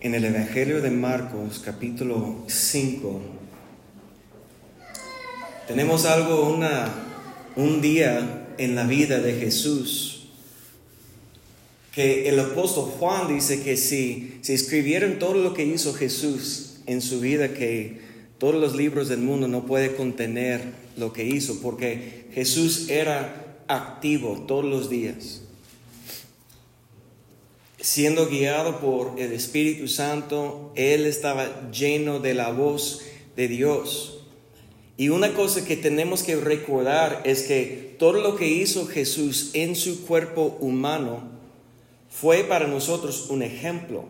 en el Evangelio de Marcos capítulo 5 tenemos algo, un día en la vida de Jesús que el apóstol Juan dice que si, si escribieran todo lo que hizo Jesús en su vida, que todos los libros del mundo no puede contener lo que hizo, porque Jesús era activo todos los días siendo guiado por el Espíritu Santo, él estaba lleno de la voz de Dios. Y una cosa que tenemos que recordar es que todo lo que hizo Jesús en su cuerpo humano fue para nosotros un ejemplo.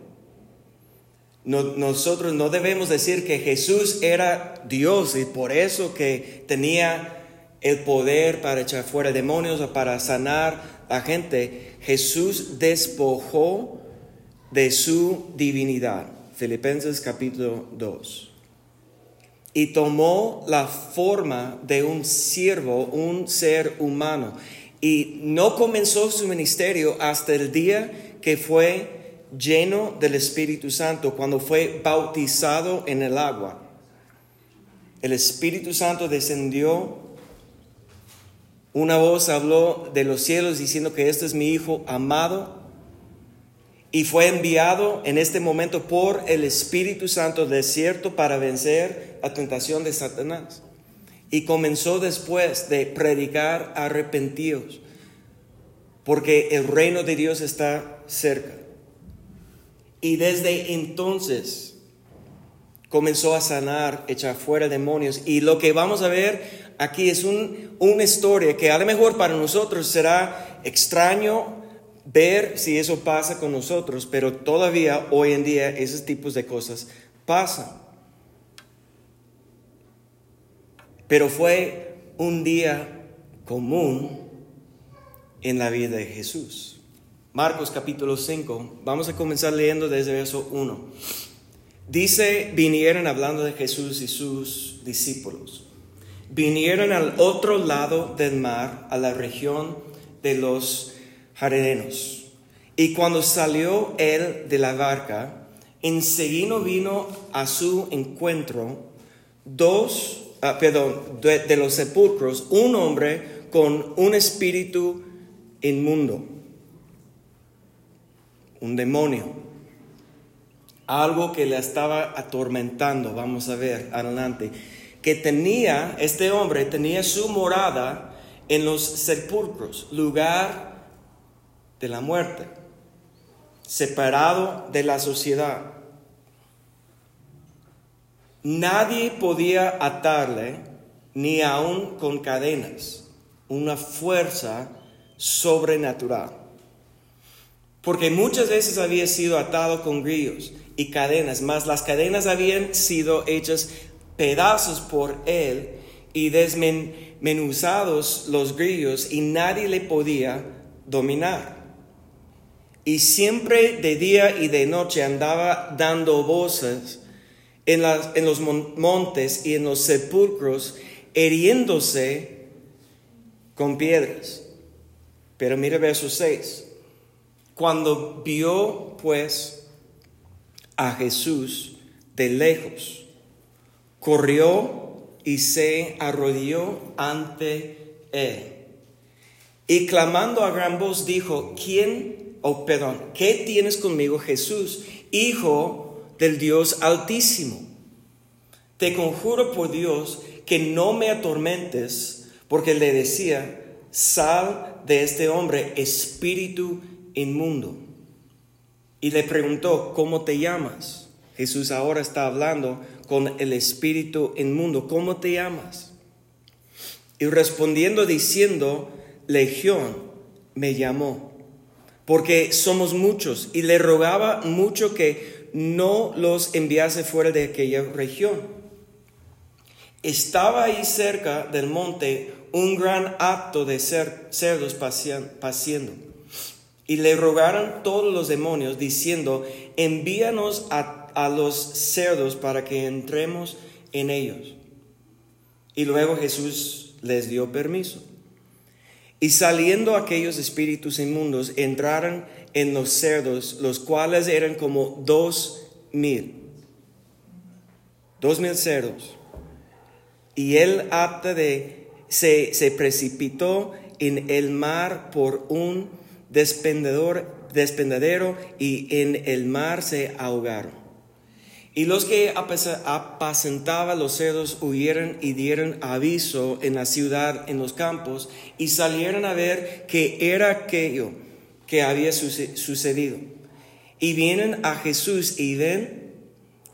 nosotros no debemos decir que Jesús era Dios y por eso que tenía el poder para echar fuera demonios o para sanar a gente, Jesús despojó de su divinidad. Filipenses capítulo 2. Y tomó la forma de un siervo, un ser humano. Y no comenzó su ministerio hasta el día que fue lleno del Espíritu Santo, cuando fue bautizado en el agua. El Espíritu Santo descendió una voz habló de los cielos diciendo que este es mi Hijo amado y fue enviado en este momento por el Espíritu Santo desierto para vencer la tentación de Satanás. Y comenzó después de predicar arrepentidos, porque el reino de Dios está cerca. Y desde entonces comenzó a sanar, echar fuera demonios. Y lo que vamos a ver aquí es una historia que a lo mejor para nosotros será extraño ver si eso pasa con nosotros, pero todavía hoy en día esos tipos de cosas pasan. Pero fue un día común en la vida de Jesús. Marcos capítulo 5, vamos a comenzar leyendo desde verso 1. Dice, vinieron hablando de Jesús y sus discípulos vinieron al otro lado del mar, a la región de los Jarenenos. Y cuando salió él de la barca, enseguida vino a su encuentro dos, ah, perdón, de los sepulcros, un hombre con un espíritu inmundo, un demonio, algo que le estaba atormentando, vamos a ver adelante que tenía, este hombre tenía su morada en los sepulcros, lugar de la muerte, separado de la sociedad. Nadie podía atarle, ni aun con cadenas, una fuerza sobrenatural. Porque muchas veces había sido atado con grillos y cadenas, mas las cadenas habían sido hechas pedazos por él y desmenuzados los grillos y nadie le podía dominar. Y siempre de día y de noche andaba dando voces en, las, en los montes y en los sepulcros, heriéndose con piedras. Pero mire verso 6. Cuando vio pues a Jesús de lejos, corrió y se arrodilló ante él. Y clamando a gran voz dijo, ¿quién, oh perdón, qué tienes conmigo Jesús, Hijo del Dios Altísimo? Te conjuro por Dios que no me atormentes, porque le decía, sal de este hombre, espíritu inmundo. Y le preguntó, ¿cómo te llamas? Jesús ahora está hablando con el espíritu inmundo, ¿cómo te llamas? Y respondiendo diciendo, Legión me llamó, porque somos muchos, y le rogaba mucho que no los enviase fuera de aquella región. Estaba ahí cerca del monte un gran acto de cerdos paciendo. Y le rogaron todos los demonios, diciendo, envíanos a a los cerdos para que entremos en ellos. Y luego Jesús les dio permiso. Y saliendo aquellos espíritus inmundos, entraron en los cerdos, los cuales eran como dos mil. Dos mil cerdos. Y él apta de, se, se precipitó en el mar por un despendedor, despendedero y en el mar se ahogaron. Y los que apacentaban los cerdos huyeron y dieron aviso en la ciudad, en los campos, y salieron a ver qué era aquello que había sucedido. Y vienen a Jesús y ven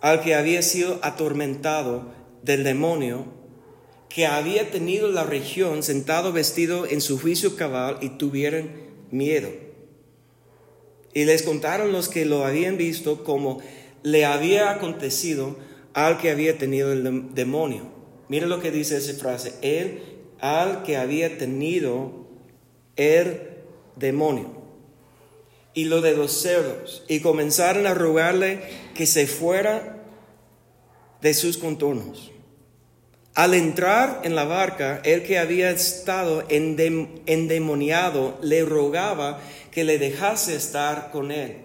al que había sido atormentado del demonio, que había tenido la región sentado vestido en su juicio cabal y tuvieron miedo. Y les contaron los que lo habían visto como le había acontecido al que había tenido el demonio. Mira lo que dice esa frase, él al que había tenido el demonio y lo de los cerdos, y comenzaron a rogarle que se fuera de sus contornos. Al entrar en la barca, el que había estado endemoniado le rogaba que le dejase estar con él.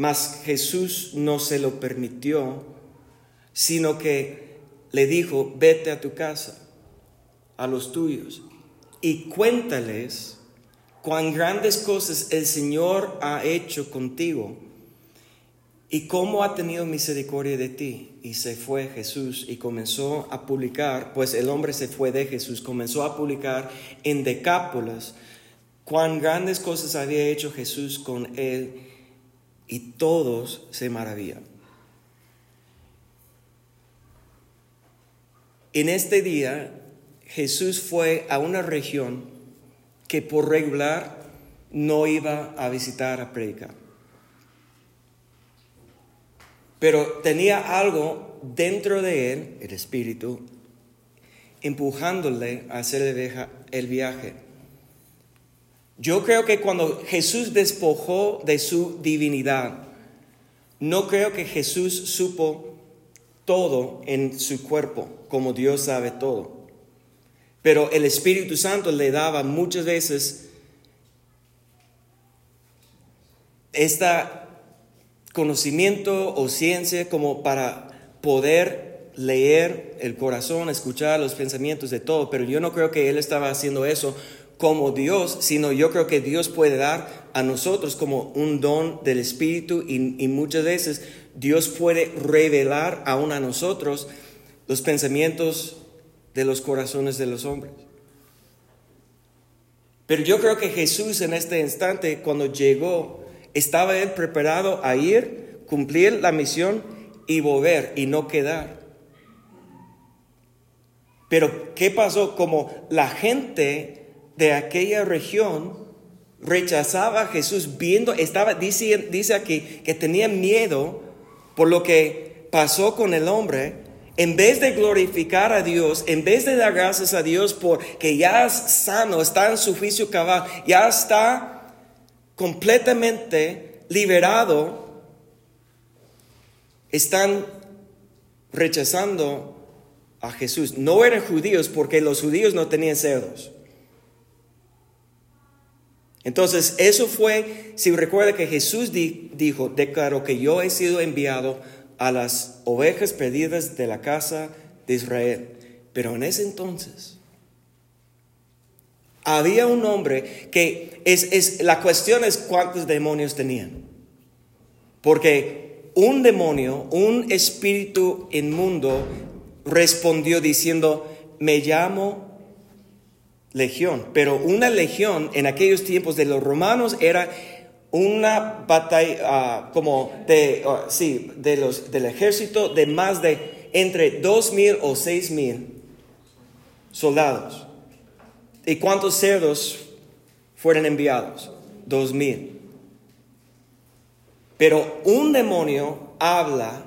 Mas Jesús no se lo permitió, sino que le dijo, vete a tu casa, a los tuyos, y cuéntales cuán grandes cosas el Señor ha hecho contigo y cómo ha tenido misericordia de ti. Y se fue Jesús y comenzó a publicar, pues el hombre se fue de Jesús, comenzó a publicar en Decápolis cuán grandes cosas había hecho Jesús con él y todos se maravillan. En este día Jesús fue a una región que por regular no iba a visitar a predicar. Pero tenía algo dentro de él, el espíritu, empujándole a hacer el viaje. Yo creo que cuando Jesús despojó de su divinidad, no creo que Jesús supo todo en su cuerpo, como Dios sabe todo. Pero el Espíritu Santo le daba muchas veces este conocimiento o ciencia como para poder leer el corazón, escuchar los pensamientos de todo. Pero yo no creo que él estaba haciendo eso como Dios, sino yo creo que Dios puede dar a nosotros como un don del Espíritu y, muchas veces Dios puede revelar aún a nosotros los pensamientos de los corazones de los hombres. Pero yo creo que Jesús en este instante, cuando llegó, estaba él preparado a ir, cumplir la misión y volver y no quedar. Pero ¿qué pasó? Como la gente de aquella región rechazaba a Jesús viendo, estaba, dice, dice aquí que tenía miedo por lo que pasó con el hombre en vez de glorificar a Dios, en vez de dar gracias a Dios por que ya es sano, está en su juicio cabal, ya está completamente liberado, están rechazando a Jesús. No eran judíos porque los judíos no tenían cerdos. Entonces, eso fue, si recuerda que Jesús dijo, declaró que yo he sido enviado a las ovejas perdidas de la casa de Israel. Pero en ese entonces había un hombre que es, es, la cuestión es cuántos demonios tenían. Porque un demonio, un espíritu inmundo respondió diciendo, me llamo legión. Pero una legión en aquellos tiempos de los romanos era una batalla ah, como de, ah, sí, de los, del ejército de más de entre dos mil o seis mil soldados. ¿Y cuántos cerdos fueron enviados? Dos mil. Pero un demonio habla,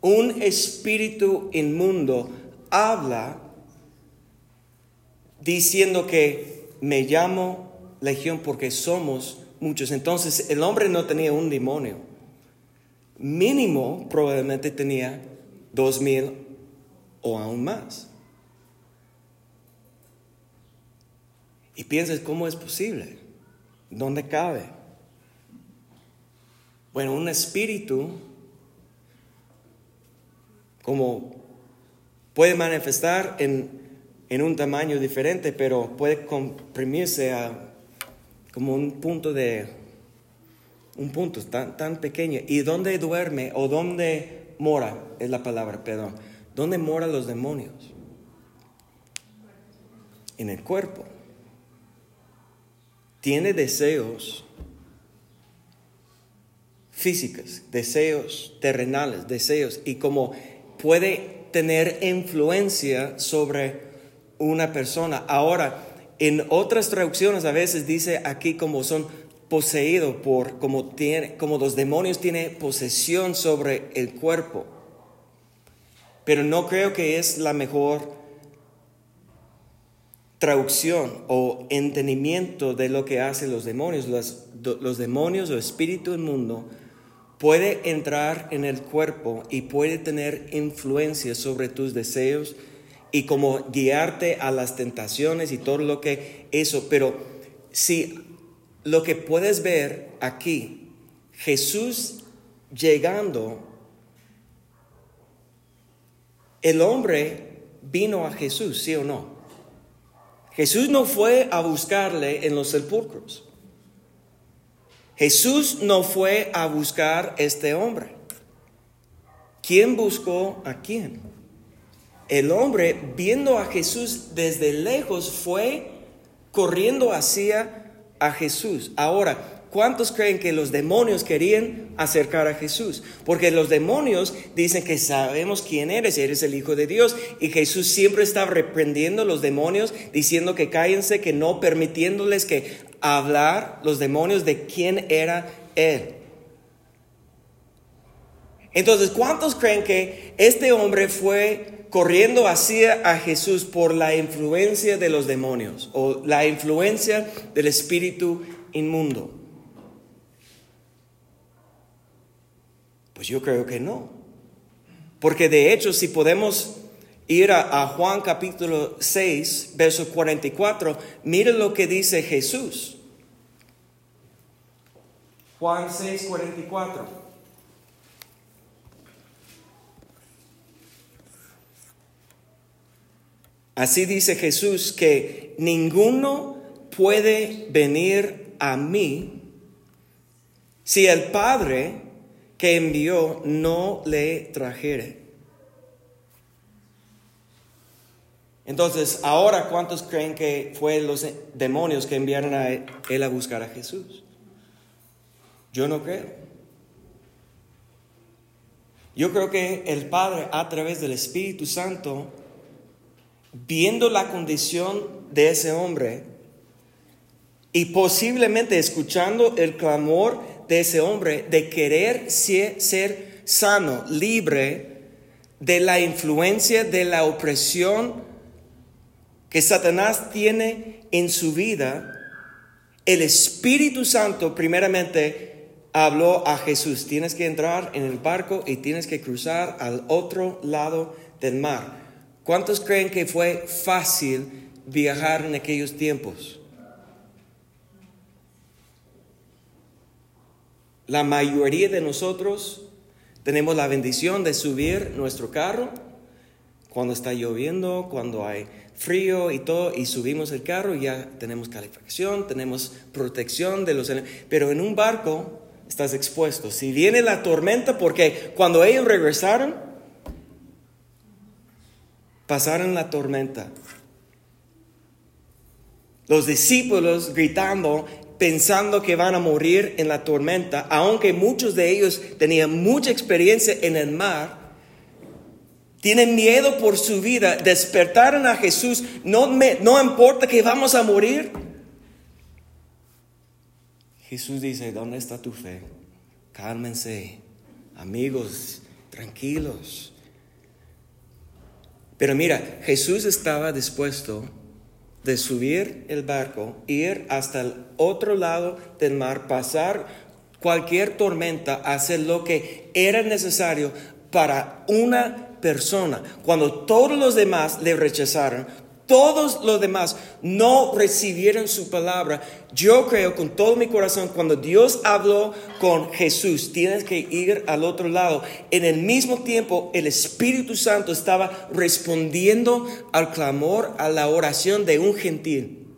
un espíritu inmundo habla diciendo que me llamo legión porque somos muchos. Entonces el hombre no tenía un demonio. Mínimo probablemente tenía dos mil o aún más. Y piensas, ¿cómo es posible? ¿Dónde cabe? Bueno, un espíritu como puede manifestar en, en un tamaño diferente, pero puede comprimirse a como un punto de, un punto tan, tan pequeño. ¿Y dónde duerme o dónde mora? Es la palabra, perdón. ¿Dónde moran los demonios? En el cuerpo. Tiene deseos físicos, deseos terrenales, deseos, y como puede tener influencia sobre una persona. Ahora, en otras traducciones a veces dice aquí como son poseídos por, como, tiene, como los demonios tienen posesión sobre el cuerpo. Pero no creo que es la mejor traducción o entendimiento de lo que hacen los demonios. Los, los demonios o espíritu mundo puede entrar en el cuerpo y puede tener influencia sobre tus deseos, y como guiarte a las tentaciones y todo lo que eso, pero si lo que puedes ver aquí, Jesús llegando, el hombre vino a Jesús, ¿sí o no? Jesús no fue a buscarle en los sepulcros. Jesús no fue a buscar este hombre. ¿Quién buscó a quién? El hombre, viendo a Jesús desde lejos, fue corriendo hacia a Jesús. Ahora, ¿cuántos creen que los demonios querían acercar a Jesús? Porque los demonios dicen que sabemos quién eres, eres el Hijo de Dios. Y Jesús siempre está reprendiendo a los demonios, diciendo que cállense, que no permitiéndoles que hablar los demonios de quién era Él. Entonces, ¿cuántos creen que este hombre fue corriendo hacia a Jesús por la influencia de los demonios o la influencia del espíritu inmundo? Pues yo creo que no. Porque de hecho, si podemos ir a, Juan capítulo 6, verso 44, mire lo que dice Jesús. Juan 6, 44. Así dice Jesús que ninguno puede venir a mí si el Padre que envió no le trajere. Entonces, ahora, ¿cuántos creen que fue los demonios que enviaron a él a buscar a Jesús? Yo no creo. Yo creo que el Padre, a través del Espíritu Santo, viendo la condición de ese hombre y posiblemente escuchando el clamor de ese hombre de querer ser sano, libre de la influencia, de la opresión que Satanás tiene en su vida, el Espíritu Santo primeramente habló a Jesús, tienes que entrar en el barco y tienes que cruzar al otro lado del mar. ¿Cuántos creen que fue fácil viajar en aquellos tiempos? La mayoría de nosotros tenemos la bendición de subir nuestro carro cuando está lloviendo, cuando hay frío y todo, y subimos el carro y ya tenemos calefacción, tenemos protección de los... Pero en un barco estás expuesto. Si viene la tormenta, porque cuando ellos regresaron, pasaron la tormenta. Los discípulos gritando, pensando que van a morir en la tormenta, aunque muchos de ellos tenían mucha experiencia en el mar, tienen miedo por su vida, despertaron a Jesús, no, me, no importa que vamos a morir. Jesús dice, ¿dónde está tu fe? Cálmense, amigos, tranquilos. Pero mira, Jesús estaba dispuesto de subir el barco, ir hasta el otro lado del mar, pasar cualquier tormenta, hacer lo que era necesario para una persona. Cuando todos los demás le rechazaron, todos los demás no recibieron su palabra, yo creo con todo mi corazón, cuando Dios habló con Jesús, tienes que ir al otro lado. En el mismo tiempo, el Espíritu Santo estaba respondiendo al clamor, a la oración de un gentil,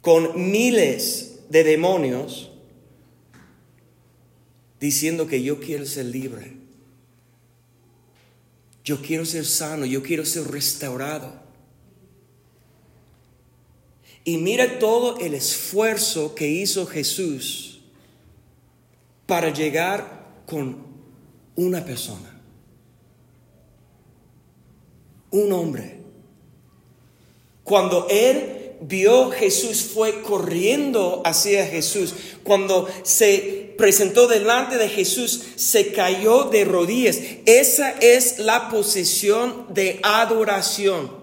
con miles de demonios, diciendo que yo quiero ser libre. Yo quiero ser sano, yo quiero ser restaurado. Y mira todo el esfuerzo que hizo Jesús para llegar con una persona, un hombre. Cuando él vio Jesús, fue corriendo hacia Jesús. Cuando se presentó delante de Jesús, se cayó de rodillas. Esa es la posición de adoración.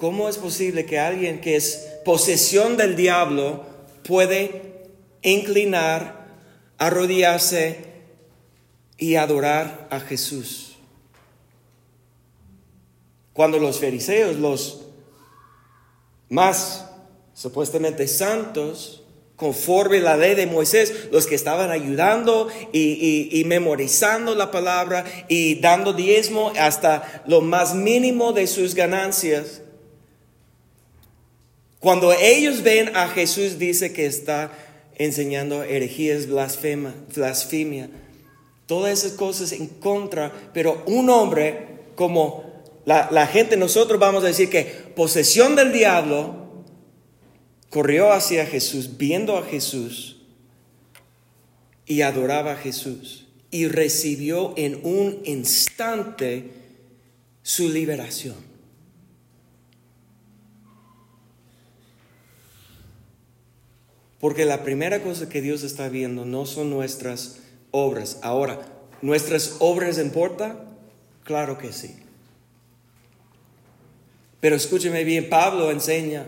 ¿Cómo es posible que alguien que es posesión del diablo puede inclinar, arrodillarse y adorar a Jesús? Cuando los fariseos, los más supuestamente santos, conforme la ley de Moisés, los que estaban ayudando y, y, memorizando la palabra y dando diezmo hasta lo más mínimo de sus ganancias, cuando ellos ven a Jesús, dice que está enseñando herejías, blasfema, blasfemia, todas esas cosas en contra, pero un hombre como la, la gente, nosotros vamos a decir que posesión del diablo, corrió hacia Jesús, viendo a Jesús y adoraba a Jesús y recibió en un instante su liberación. Porque la primera cosa que Dios está viendo no son nuestras obras. Ahora, ¿nuestras obras importan? Claro que sí. Pero escúcheme bien, Pablo enseña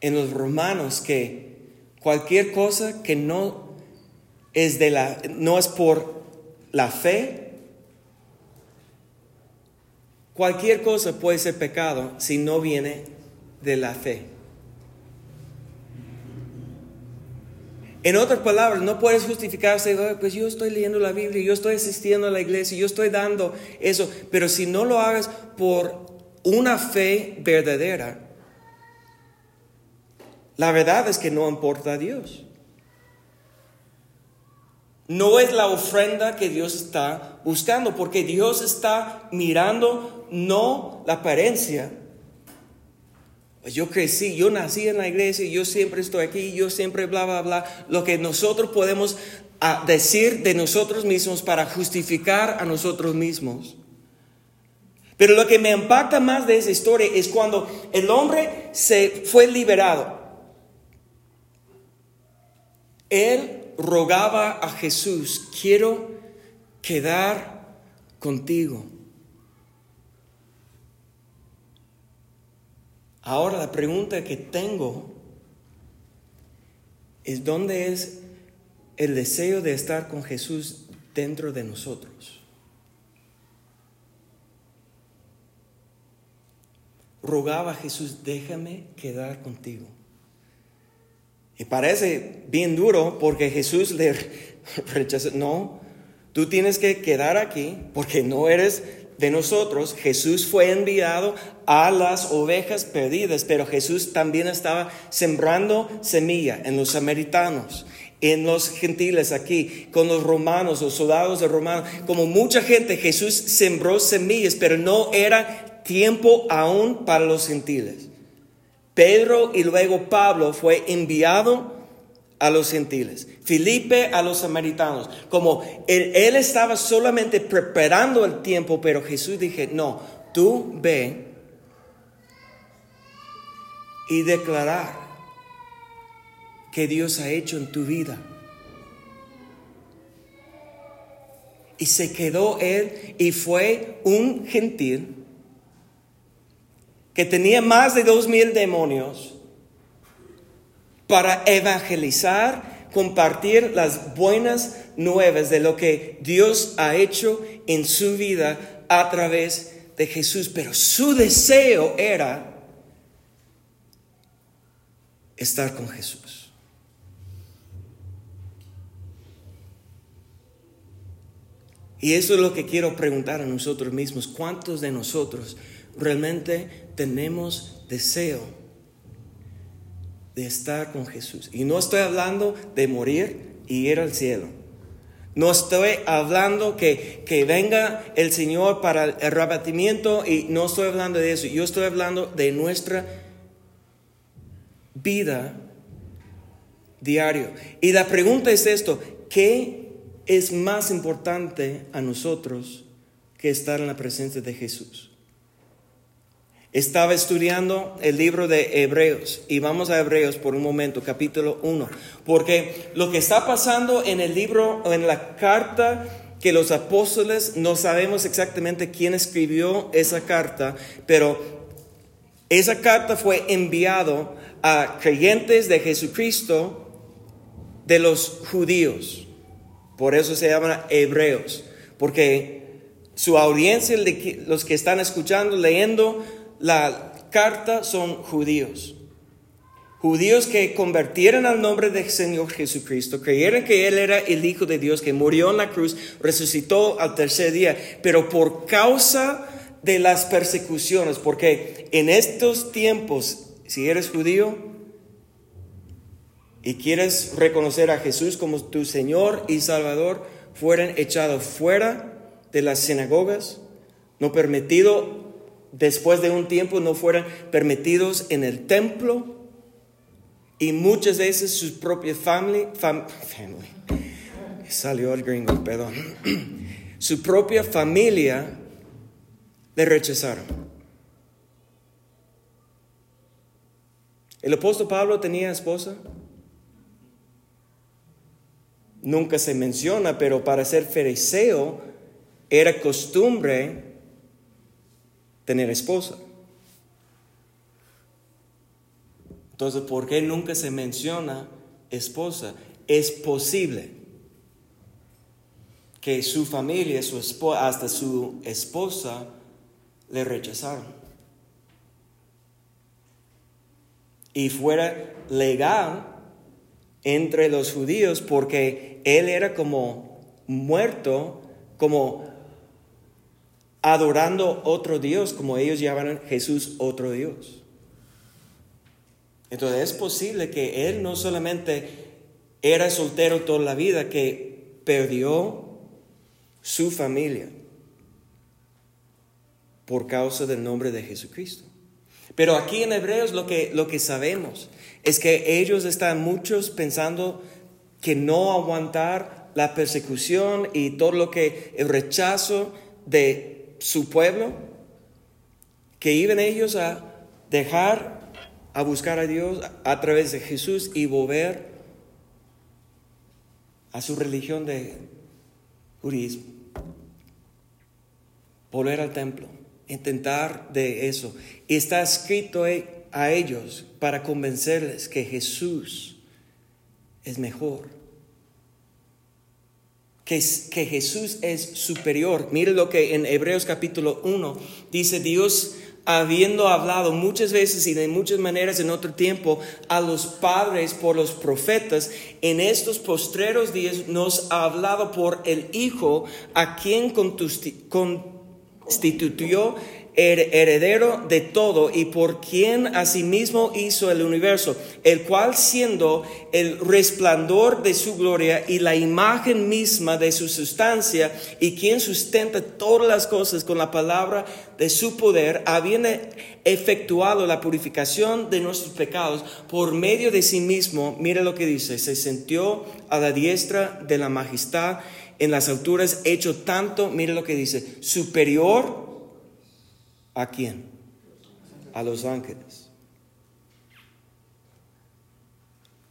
en los romanos que cualquier cosa que no es de la no es por la fe cualquier cosa puede ser pecado si no viene de la fe. En otras palabras, no puedes justificarse, pues yo estoy leyendo la Biblia, yo estoy asistiendo a la iglesia, yo estoy dando eso, pero si no lo hagas por una fe verdadera, la verdad es que no importa a Dios. No es la ofrenda que Dios está buscando, porque Dios está mirando no la apariencia, pues yo crecí, yo nací en la iglesia, yo siempre estoy aquí, yo siempre bla, bla, bla. Lo que nosotros podemos ah, decir de nosotros mismos para justificar a nosotros mismos. Pero lo que me impacta más de esa historia es cuando el hombre se fue liberado. Él rogaba a Jesús, quiero quedar contigo. Ahora la pregunta que tengo es dónde es el deseo de estar con Jesús dentro de nosotros. Rogaba a Jesús, déjame quedar contigo. Y parece bien duro porque Jesús le rechaza, no, tú tienes que quedar aquí porque no eres de nosotros, Jesús fue enviado a las ovejas perdidas, pero Jesús también estaba sembrando semilla en los samaritanos, en los gentiles aquí, con los romanos, los soldados de romanos. Como mucha gente, Jesús sembró semillas, pero no era tiempo aún para los gentiles. Pedro y luego Pablo fue enviado a los gentiles, Felipe a los samaritanos. Como él, estaba solamente preparando el tiempo, pero Jesús dije, no, tú ve y declarar que Dios ha hecho en tu vida. Y se quedó él y fue un gentil que tenía más de dos mil demonios para evangelizar, compartir las buenas nuevas de lo que Dios ha hecho en su vida a través de Jesús, pero su deseo era estar con Jesús. Y eso es lo que quiero preguntar a nosotros mismos. ¿Cuántos de nosotros realmente tenemos deseo de estar con Jesús? Y no estoy hablando de morir y ir al cielo. No estoy hablando que, que venga el Señor para el arrebatamiento y no estoy hablando de eso. Yo estoy hablando de nuestra vida diario. Y la pregunta es esto, ¿qué es más importante a nosotros que estar en la presencia de Jesús? Estaba estudiando el libro de Hebreos y vamos a Hebreos por un momento, capítulo 1, porque lo que está pasando en el libro, en la carta que los apóstoles, no sabemos exactamente quién escribió esa carta, pero esa carta fue enviado a creyentes de Jesucristo de los judíos. Por eso se llaman hebreos, porque su audiencia, los que están escuchando, leyendo la carta, son judíos. Judíos que convirtieron al nombre del Señor Jesucristo, creyeron que Él era el Hijo de Dios, que murió en la cruz, resucitó al tercer día, pero por causa de las persecuciones, porque en estos tiempos si eres judío y quieres reconocer a Jesús como tu Señor y Salvador, fueran echados fuera de las sinagogas, no permitido, después de un tiempo no fueran permitidos en el templo y muchas veces sus propias family, family, salió el gringo, perdón, su propia familia le rechazaron. ¿El apóstol Pablo tenía esposa? Nunca se menciona, pero para ser fariseo era costumbre tener esposa. Entonces, ¿por qué nunca se menciona esposa? Es posible que su familia, su esposa, hasta su esposa, le rechazaron. Y fuera legal entre los judíos porque él era como muerto, como adorando otro Dios, como ellos llamaban Jesús otro Dios. Entonces es posible que él no solamente era soltero toda la vida, que perdió su familia por causa del nombre de Jesucristo. Pero aquí en Hebreos lo que, lo que sabemos es que ellos están muchos pensando que no aguantar la persecución y todo lo que el rechazo de su pueblo, que iban ellos a dejar a buscar a Dios a través de Jesús y volver a su religión de judaísmo, volver al templo intentar de eso. Y está escrito a ellos para convencerles que Jesús es mejor. Que, que Jesús es superior. Mire lo que en Hebreos capítulo 1 dice Dios habiendo hablado muchas veces y de muchas maneras en otro tiempo a los padres por los profetas, en estos postreros días nos ha hablado por el Hijo, a quien con constituyó heredero de todo y por quien asimismo hizo el universo, el cual siendo el resplandor de su gloria y la imagen misma de su sustancia y quien sustenta todas las cosas con la palabra de su poder, habiendo efectuado la purificación de nuestros pecados por medio de sí mismo, mire lo que dice, se sintió a la diestra de la majestad en las alturas, hecho tanto, mire lo que dice, superior a quién? A los ángeles.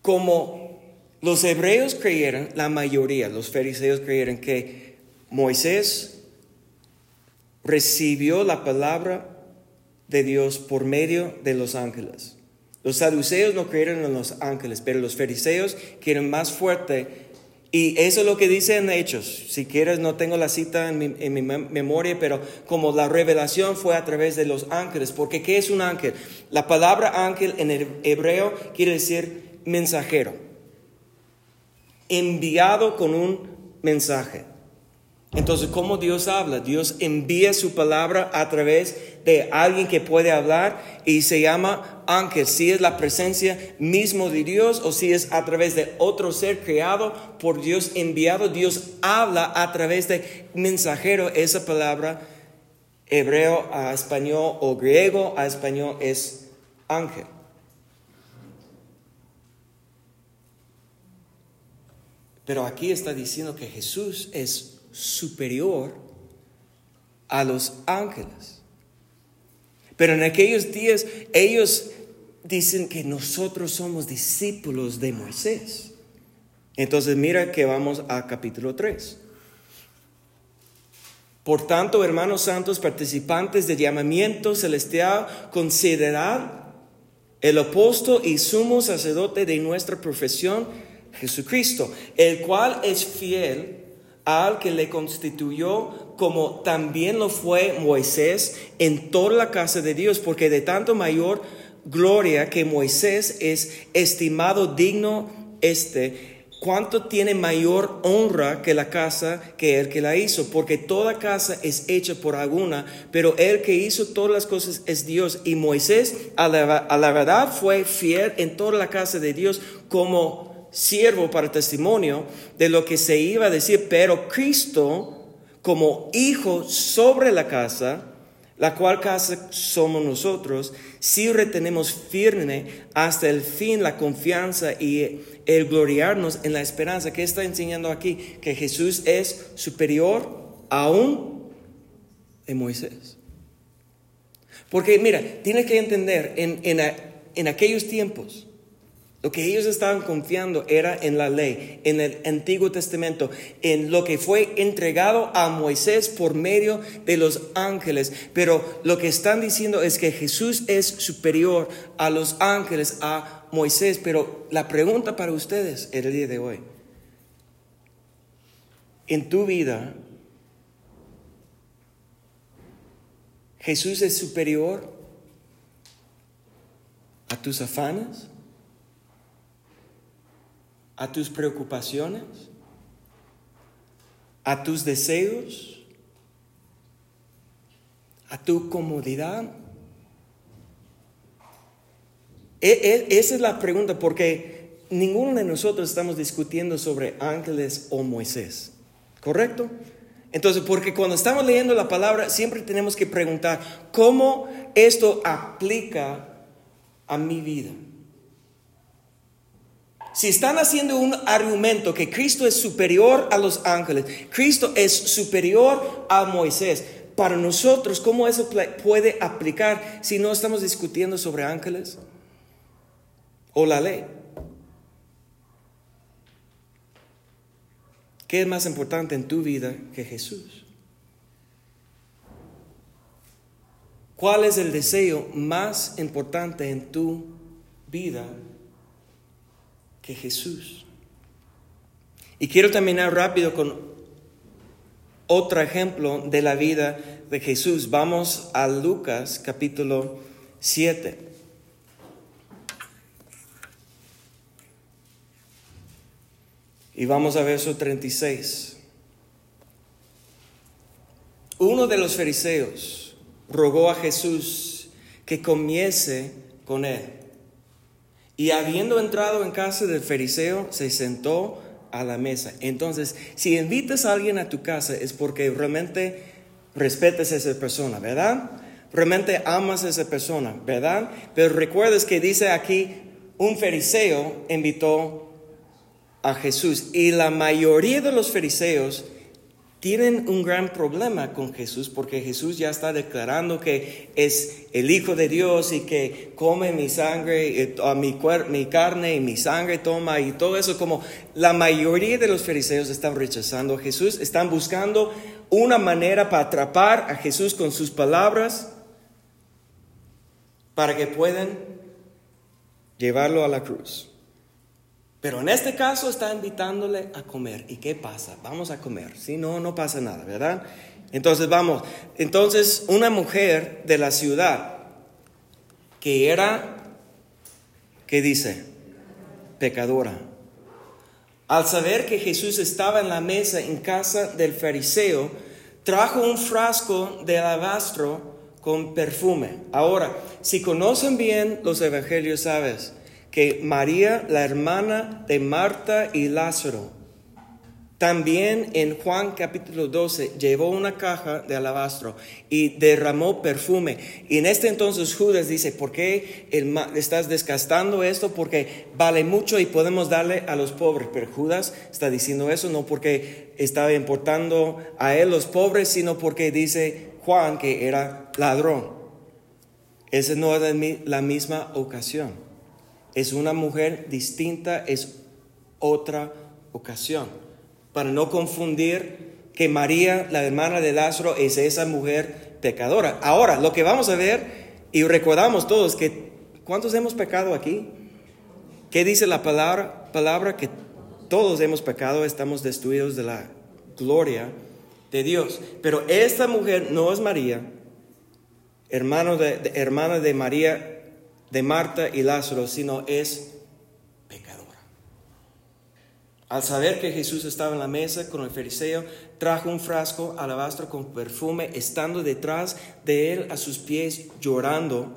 Como los hebreos creyeron, la mayoría, los fariseos creyeron que Moisés recibió la palabra de Dios por medio de los ángeles. Los saduceos no creyeron en los ángeles, pero los fariseos, que eran más fuertes, Y eso es lo que dice en Hechos. Si quieres, no tengo la cita en mi, memoria, pero como la revelación fue a través de los ángeles. Porque ¿qué es un ángel? La palabra ángel en el hebreo quiere decir mensajero. Enviado con un mensaje. Entonces, ¿cómo Dios habla? Dios envía su palabra a través de alguien que puede hablar y se llama ángel. Si es la presencia mismo de Dios o si es a través de otro ser creado por Dios enviado, Dios habla a través de mensajero. Esa palabra hebreo a español o griego a español es ángel. Pero aquí está diciendo que Jesús es superior a los ángeles. Pero en aquellos días ellos dicen que nosotros somos discípulos de Moisés. Entonces mira que vamos a capítulo 3. Por tanto, hermanos santos, participantes del llamamiento celestial, considerad el apóstol y sumo sacerdote de nuestra profesión, Jesucristo, el cual es fiel al que le constituyó como también lo fue Moisés en toda la casa de Dios, porque de tanto mayor gloria que Moisés es estimado digno este, cuánto tiene mayor honra que la casa que el que la hizo, porque toda casa es hecha por alguna, pero el que hizo todas las cosas es Dios, y Moisés a la, a la verdad fue fiel en toda la casa de Dios como siervo para testimonio de lo que se iba a decir, pero Cristo como hijo sobre la casa, la cual casa somos nosotros, si retenemos firme hasta el fin la confianza y el gloriarnos en la esperanza que está enseñando aquí, que Jesús es superior aún de Moisés. Porque mira, tienes que entender, en, en, en aquellos tiempos, lo que ellos estaban confiando era en la ley, en el Antiguo Testamento, en lo que fue entregado a Moisés por medio de los ángeles. Pero lo que están diciendo es que Jesús es superior a los ángeles, a Moisés. Pero la pregunta para ustedes el día de hoy, en tu vida, ¿Jesús es superior a tus afanes? A tus preocupaciones, a tus deseos, a tu comodidad? E, e, esa es la pregunta, porque ninguno de nosotros estamos discutiendo sobre ángeles o Moisés, ¿correcto? Entonces, porque cuando estamos leyendo la palabra, siempre tenemos que preguntar, ¿cómo esto aplica a mi vida? Si están haciendo un argumento que Cristo es superior a los ángeles, Cristo es superior a Moisés, para nosotros, ¿cómo eso puede aplicar si no estamos discutiendo sobre ángeles o la ley? ¿Qué es más importante en tu vida que Jesús? ¿Cuál es el deseo más importante en tu vida Jesús. Y quiero terminar rápido con otro ejemplo de la vida de Jesús. Vamos a Lucas capítulo 7. Y vamos a verso 36. Uno de los fariseos rogó a Jesús que comiese con él. Y habiendo entrado en casa del fariseo, se sentó a la mesa. Entonces, si invitas a alguien a tu casa es porque realmente respetas a esa persona, ¿verdad? Realmente amas a esa persona, ¿verdad? Pero recuerdas que dice aquí, un fariseo invitó a Jesús y la mayoría de los fariseos tienen un gran problema con Jesús porque Jesús ya está declarando que es el Hijo de Dios y que come mi sangre, mi, mi carne y mi sangre toma y todo eso como la mayoría de los fariseos están rechazando a Jesús, están buscando una manera para atrapar a Jesús con sus palabras para que puedan llevarlo a la cruz. Pero en este caso está invitándole a comer. ¿Y qué pasa? Vamos a comer. Si no, no pasa nada, ¿verdad? Entonces vamos. Entonces una mujer de la ciudad que era, ¿qué dice? Pecadora. Al saber que Jesús estaba en la mesa en casa del fariseo, trajo un frasco de alabastro con perfume. Ahora, si conocen bien los evangelios, sabes que María, la hermana de Marta y Lázaro, también en Juan capítulo 12 llevó una caja de alabastro y derramó perfume. Y en este entonces Judas dice, ¿por qué estás desgastando esto? Porque vale mucho y podemos darle a los pobres. Pero Judas está diciendo eso no porque estaba importando a él los pobres, sino porque dice Juan que era ladrón. Esa no es la misma ocasión. Es una mujer distinta, es otra ocasión para no confundir que María, la hermana de Lázaro, es esa mujer pecadora. Ahora, lo que vamos a ver, y recordamos todos que, ¿cuántos hemos pecado aquí? ¿Qué dice la palabra? Palabra que todos hemos pecado, estamos destruidos de la gloria de Dios. Pero esta mujer no es María, hermano de, hermana de María, de Marta y Lázaro, sino es al saber que Jesús estaba en la mesa con el fariseo, trajo un frasco alabastro con perfume, estando detrás de él a sus pies llorando.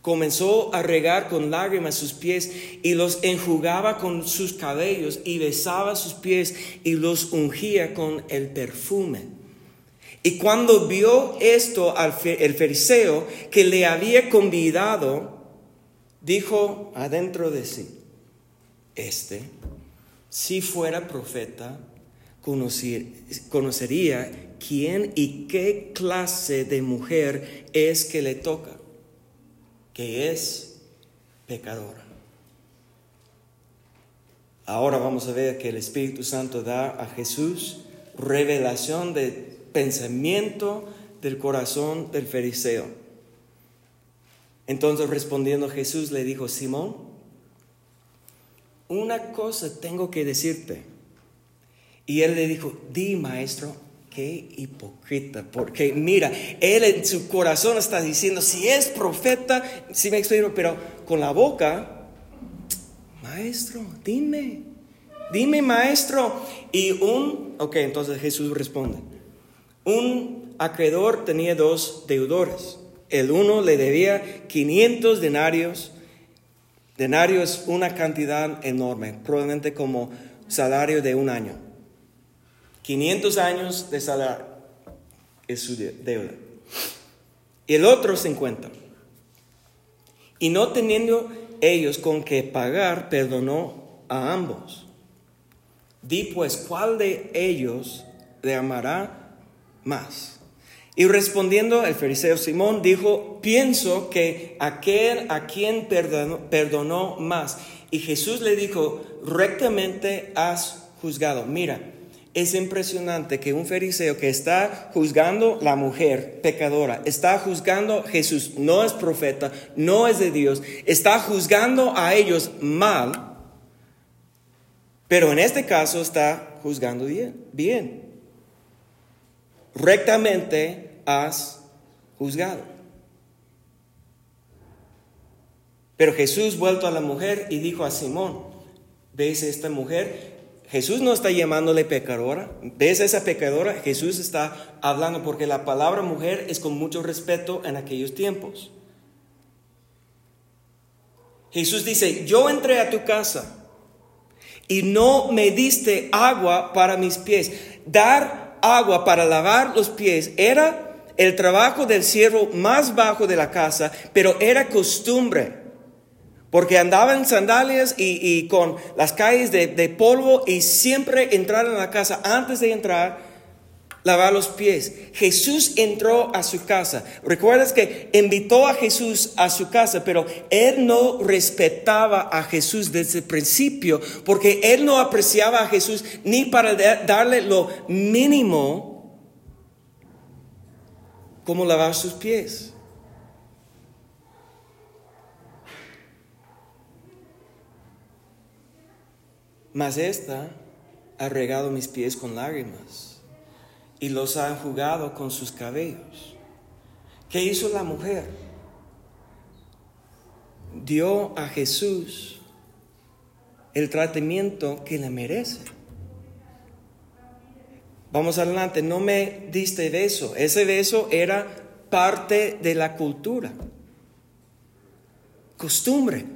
Comenzó a regar con lágrimas sus pies y los enjugaba con sus cabellos y besaba sus pies y los ungía con el perfume. Y cuando vio esto al el fariseo que le había convidado, dijo adentro de sí, este si fuera profeta, conocería quién y qué clase de mujer es que le toca, que es pecadora. Ahora vamos a ver que el Espíritu Santo da a Jesús revelación de pensamiento del corazón del fariseo. Entonces respondiendo Jesús le dijo, Simón, una cosa tengo que decirte. Y él le dijo, di maestro, qué hipócrita, porque mira, él en su corazón está diciendo, si es profeta, si me explico, pero con la boca, maestro, dime, dime maestro. Y un, ok, entonces Jesús responde, un acreedor tenía dos deudores. El uno le debía 500 denarios Denario es una cantidad enorme, probablemente como salario de un año. 500 años de salario es su deuda. Y el otro 50. Y no teniendo ellos con qué pagar, perdonó a ambos. Di pues, ¿cuál de ellos le amará más? Y respondiendo el fariseo Simón dijo, pienso que aquel a quien perdonó, perdonó, más. Y Jesús le dijo, rectamente has juzgado. Mira, es impresionante que un fariseo que está juzgando la mujer pecadora, está juzgando Jesús, no es profeta, no es de Dios, está juzgando a ellos mal, pero en este caso está juzgando bien. bien rectamente has juzgado. Pero Jesús vuelto a la mujer y dijo a Simón, ¿ves esta mujer? Jesús no está llamándole pecadora. ¿Ves esa pecadora? Jesús está hablando porque la palabra mujer es con mucho respeto en aquellos tiempos. Jesús dice, yo entré a tu casa y no me diste agua para mis pies. Dar agua para lavar los pies era el trabajo del siervo más bajo de la casa, pero era costumbre. Porque andaba en sandalias y, con las calles de, polvo y siempre entrar en la casa antes de entrar lavar los pies. Jesús entró a su casa. Recuerdas que invitó a Jesús a su casa, pero él no respetaba a Jesús desde el principio, porque él no apreciaba a Jesús ni para darle lo mínimo como lavar sus pies. mas esta ha regado mis pies con lágrimas y los ha enjugado con sus cabellos. ¿Qué hizo la mujer? Dio a Jesús el tratamiento que le merece. Vamos adelante, no me diste beso. Ese beso era parte de la cultura, costumbre.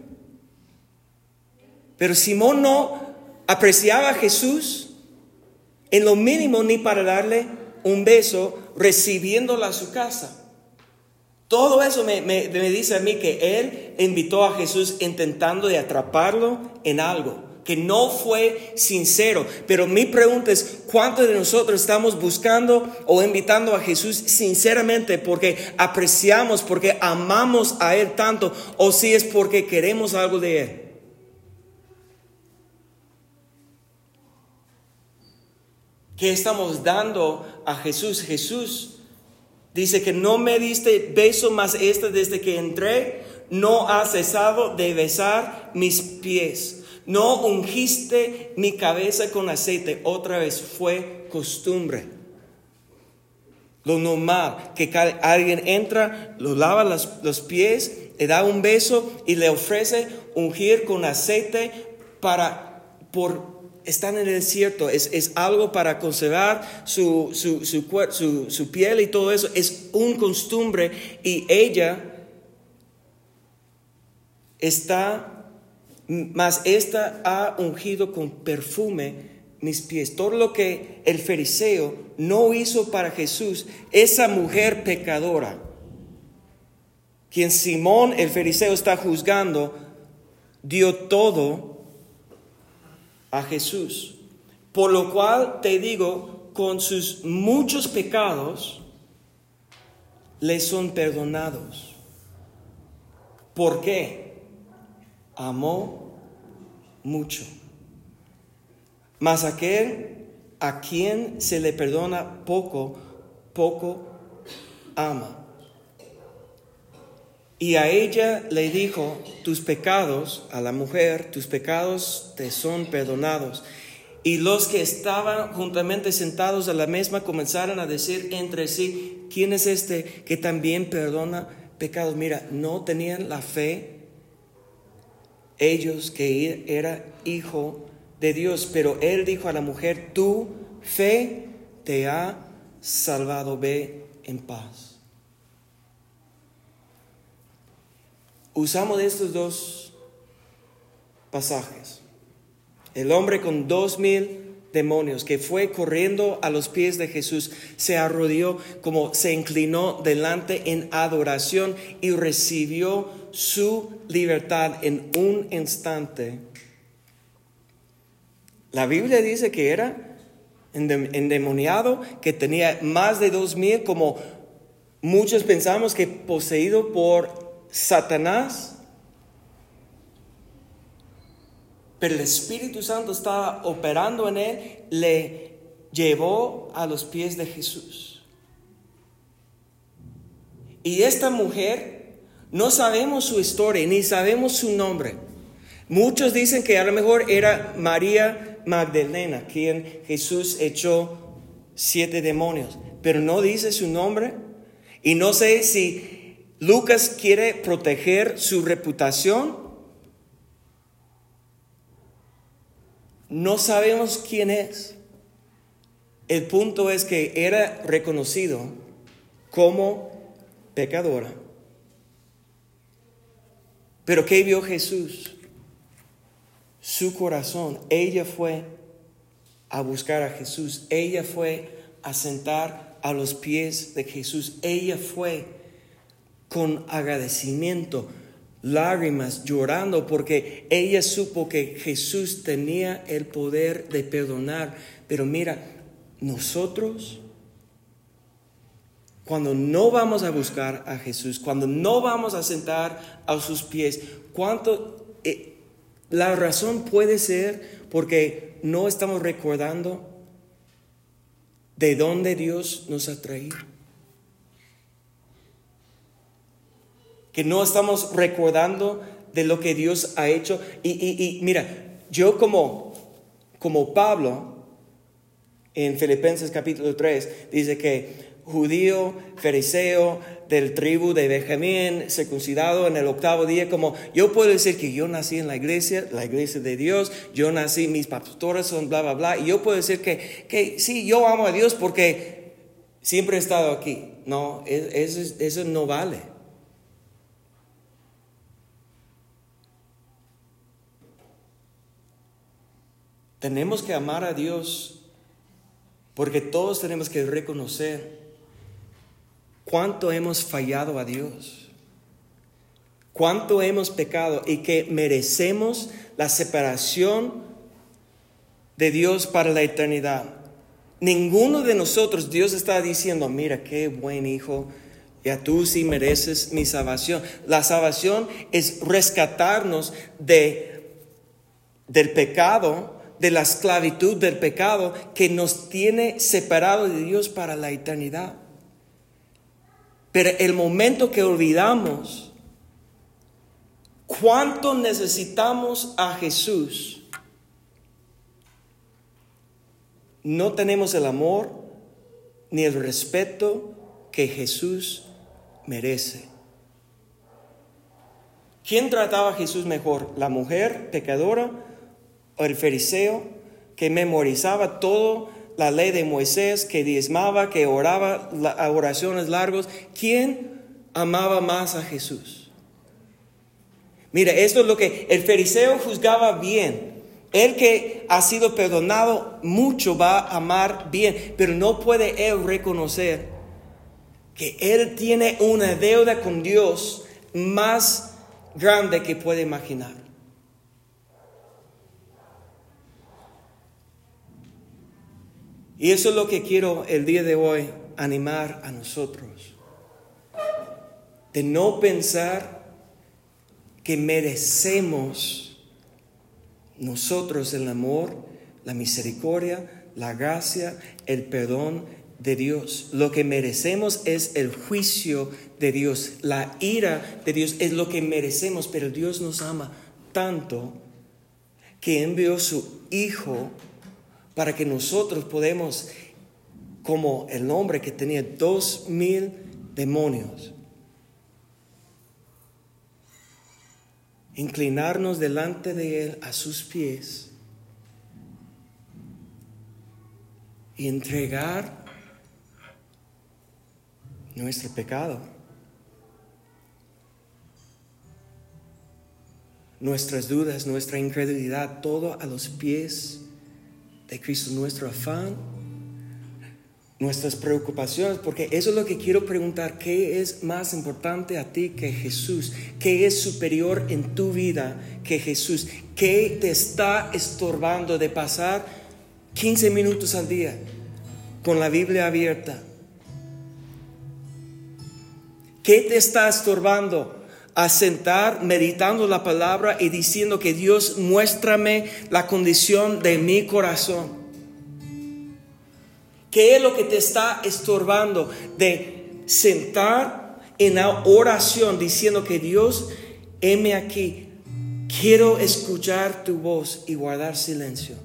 Pero Simón no apreciaba a Jesús en lo mínimo ni para darle un beso recibiéndola a su casa. Todo eso me, me, dice a mí que él invitó a Jesús intentando de atraparlo en algo que no fue sincero. Pero mi pregunta es, ¿cuántos de nosotros estamos buscando o invitando a Jesús sinceramente porque apreciamos, porque amamos a Él tanto, o si es porque queremos algo de Él? ¿Qué estamos dando a Jesús? Jesús dice que no me diste beso más este desde que entré, no ha cesado de besar mis pies. No ungiste mi cabeza con aceite. Otra vez fue costumbre. Lo normal, que alguien entra, lo lava los, pies, le da un beso y le ofrece ungir con aceite para, por están en el desierto, es, es algo para conservar su, su, su, su, piel y todo eso, es un costumbre y ella está, más esta ha ungido con perfume mis pies. Todo lo que el fariseo no hizo para Jesús, esa mujer pecadora, quien Simón el fariseo está juzgando, dio todo a Jesús. Por lo cual te digo, con sus muchos pecados le son perdonados. ¿Por qué? Amó mucho. Mas aquel a quien se le perdona poco, poco ama. Y a ella le dijo, tus pecados, a la mujer, tus pecados te son perdonados. Y los que estaban juntamente sentados a la mesa comenzaron a decir entre sí, ¿quién es este que también perdona pecados? Mira, no tenían la fe ellos que era hijo de Dios, pero él dijo a la mujer, tu fe te ha salvado, ve en paz. Usamos estos dos pasajes. El hombre con dos mil demonios que fue corriendo a los pies de Jesús, se arrodilló como se inclinó delante en adoración y recibió su libertad en un instante. La Biblia dice que era endemoniado, que tenía más de dos mil, como muchos pensamos que poseído por Satanás, pero el Espíritu Santo estaba operando en él, le llevó a los pies de Jesús. Y esta mujer, no sabemos su historia, ni sabemos su nombre. Muchos dicen que a lo mejor era María Magdalena, quien Jesús echó siete demonios, pero no dice su nombre. Y no sé si Lucas quiere proteger su reputación. No sabemos quién es. El punto es que era reconocido como pecadora. Pero ¿qué vio Jesús? Su corazón. Ella fue a buscar a Jesús. Ella fue a sentar a los pies de Jesús. Ella fue con agradecimiento, lágrimas, llorando, porque ella supo que Jesús tenía el poder de perdonar. Pero mira, nosotros, cuando no vamos a buscar a Jesús, cuando no vamos a sentar a sus pies, ¿cuánto? Eh, la razón puede ser porque no estamos recordando de dónde Dios nos ha traído. Que no estamos recordando de lo que Dios ha hecho. Y, mira, yo como como Pablo en Filipenses capítulo 3 dice que judío, fariseo, del tribu de Benjamín, circuncidado en el octavo día, como yo puedo decir que yo nací en la iglesia, la iglesia de Dios, yo nací, mis pastores son bla, bla, bla, y yo puedo decir que, que sí, yo amo a Dios porque siempre he estado aquí. No, eso, eso no vale. Tenemos que amar a Dios porque todos tenemos que reconocer cuánto hemos fallado a Dios, cuánto hemos pecado y que merecemos la separación de Dios para la eternidad. Ninguno de nosotros, Dios está diciendo, mira qué buen hijo, ya tú sí mereces mi salvación. La salvación es rescatarnos de, del pecado, de la esclavitud del pecado que nos tiene separados de Dios para la eternidad. Pero el momento que olvidamos cuánto necesitamos a Jesús, no tenemos el amor ni el respeto que Jesús merece. ¿Quién trataba a Jesús mejor? ¿La mujer pecadora el fariseo que memorizaba todo la ley de Moisés, que diezmaba, que oraba oraciones largos, ¿quién amaba más a Jesús? Mira, esto es lo que el fariseo juzgaba bien. El que ha sido perdonado mucho va a amar bien, pero no puede él reconocer que él tiene una deuda con Dios más grande que puede imaginar. Y eso es lo que quiero el día de hoy animar a nosotros. De no pensar que merecemos nosotros el amor, la misericordia, la gracia, el perdón de Dios. Lo que merecemos es el juicio de Dios. La ira de Dios es lo que merecemos, pero Dios nos ama tanto que envió su Hijo para que nosotros podamos, como el hombre que tenía dos mil demonios, inclinarnos delante de Él a sus pies y entregar nuestro pecado, nuestras dudas, nuestra incredulidad, todo a los pies de Cristo, nuestro afán, nuestras preocupaciones, porque eso es lo que quiero preguntar, ¿qué es más importante a ti que Jesús? ¿Qué es superior en tu vida que Jesús? ¿Qué te está estorbando de pasar 15 minutos al día con la Biblia abierta? ¿Qué te está estorbando? A sentar meditando la palabra y diciendo que Dios muéstrame la condición de mi corazón. ¿Qué es lo que te está estorbando de sentar en la oración diciendo que Dios, heme aquí, quiero escuchar tu voz y guardar silencio?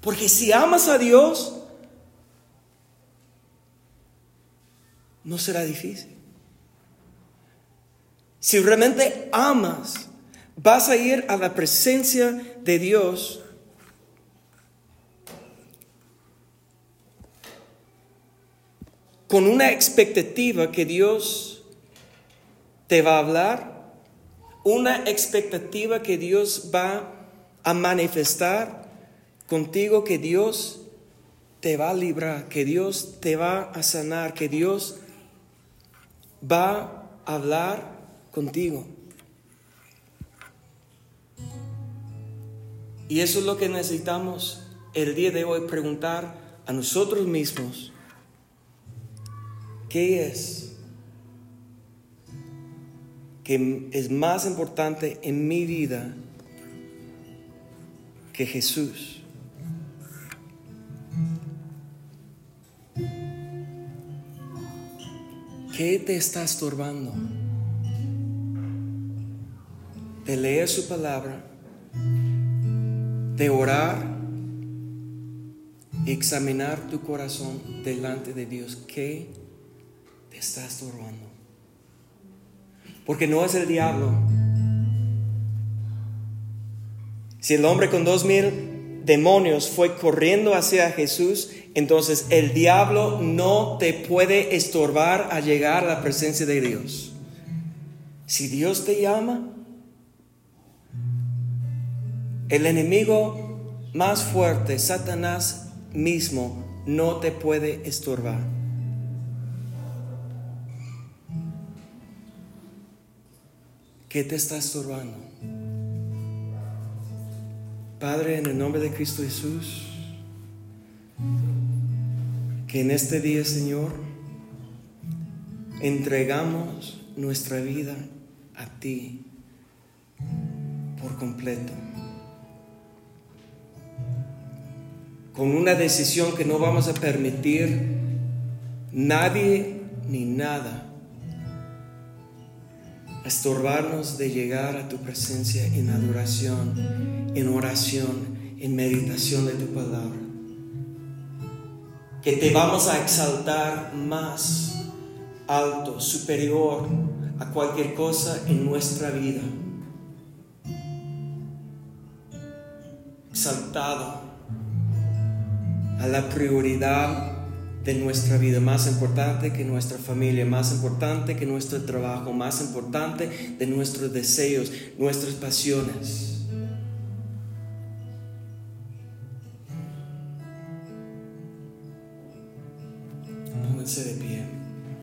Porque si amas a Dios, no será difícil. Si realmente amas, vas a ir a la presencia de Dios con una expectativa que Dios te va a hablar, una expectativa que Dios va a manifestar contigo, que Dios te va a librar, que Dios te va a sanar, que Dios va a hablar contigo. Y eso es lo que necesitamos el día de hoy, preguntar a nosotros mismos, ¿qué es? que es más importante en mi vida que Jesús? ¿Qué te está estorbando? de leer su palabra, de orar examinar tu corazón delante de Dios. ¿Qué te está estorbando? Porque no es el diablo. Si el hombre con dos mil demonios fue corriendo hacia Jesús, entonces el diablo no te puede estorbar a llegar a la presencia de Dios. Si Dios te llama, el enemigo más fuerte, Satanás mismo, no te puede estorbar. ¿Qué te está estorbando? Padre, en el nombre de Cristo Jesús, que en este día, Señor, entregamos nuestra vida a ti por completo. Con una decisión que no vamos a permitir nadie ni nada estorbarnos de llegar a tu presencia en adoración, en oración, en meditación de tu palabra. Que te vamos a exaltar más alto, superior a cualquier cosa en nuestra vida. Exaltado a la prioridad de nuestra vida, más importante que nuestra familia, más importante que nuestro trabajo, más importante de nuestros deseos, nuestras pasiones.